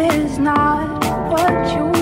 is not what you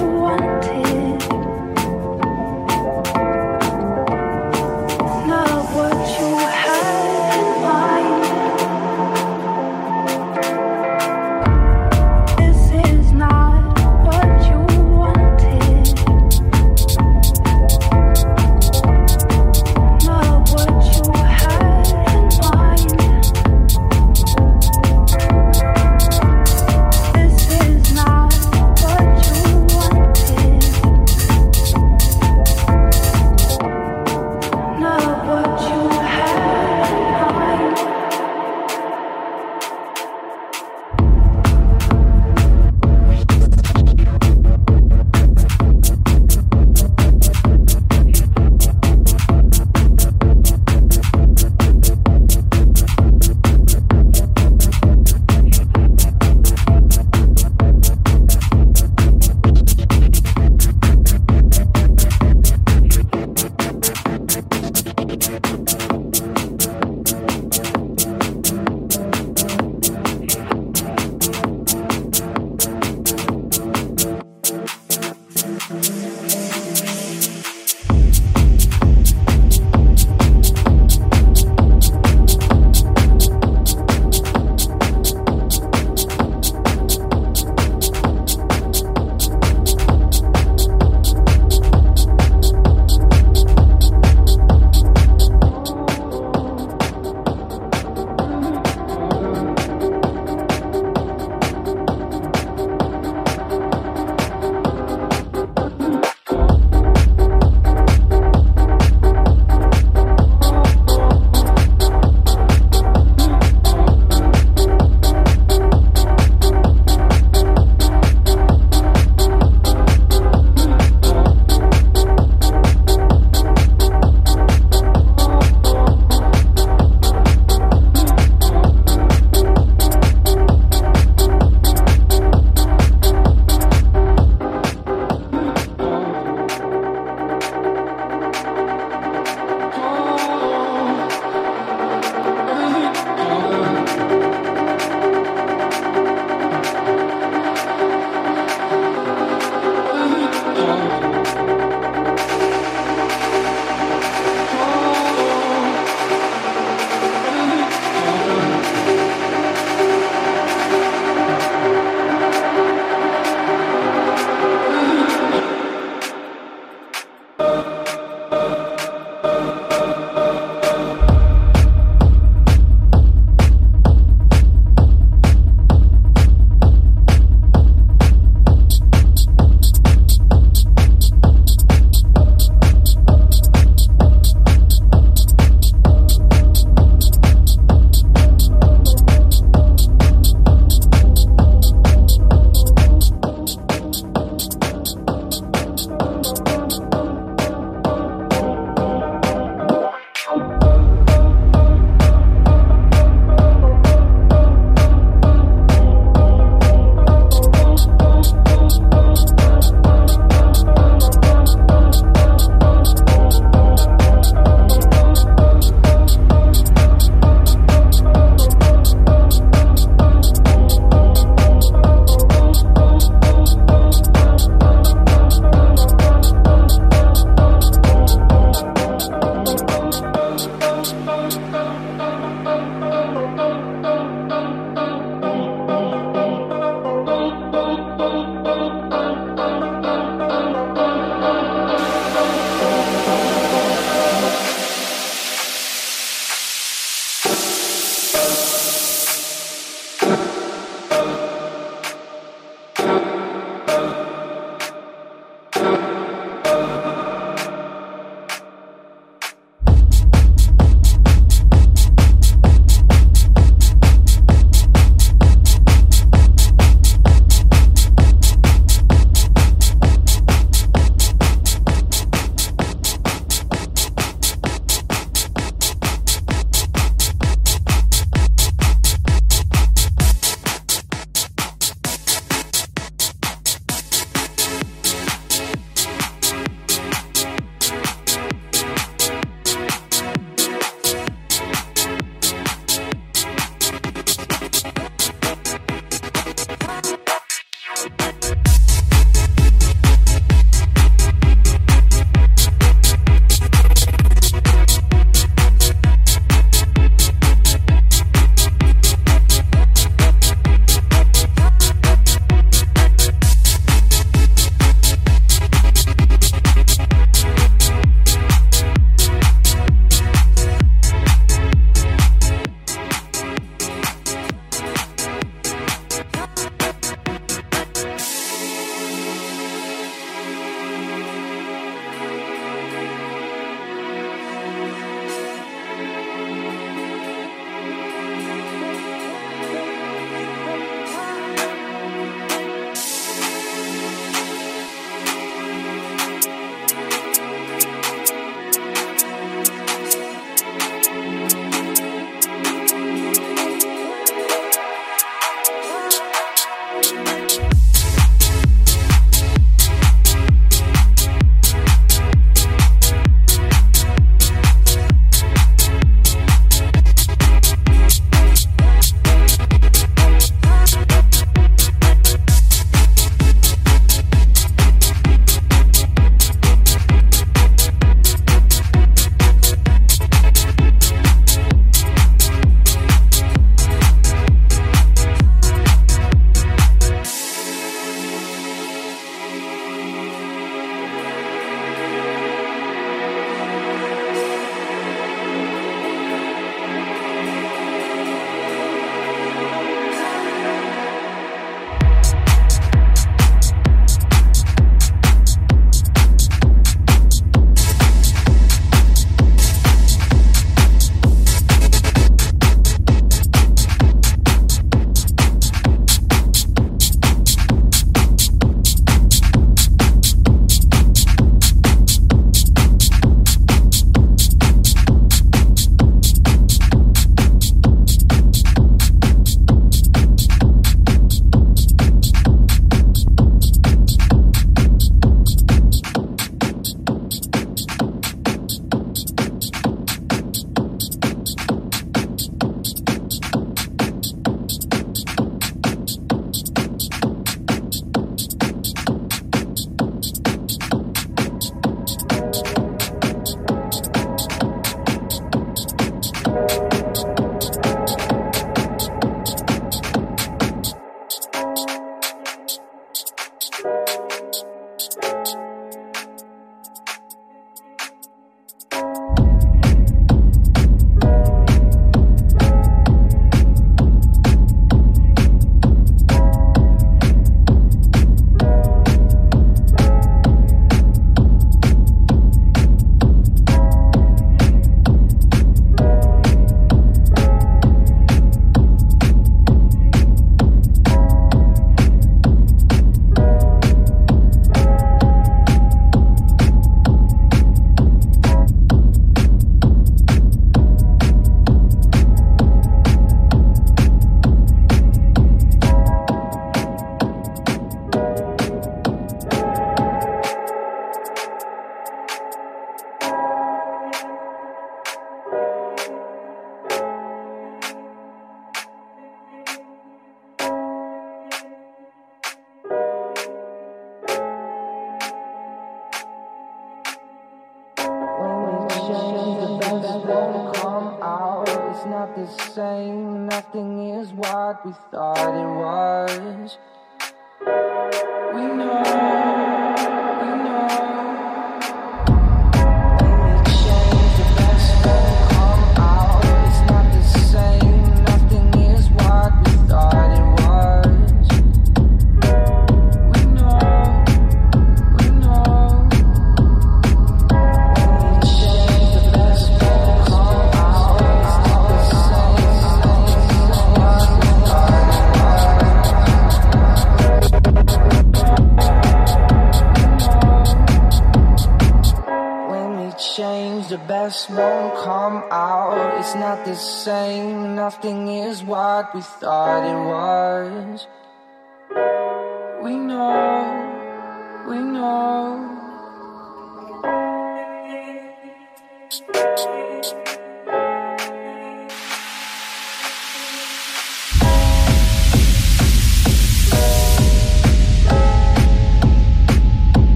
we thought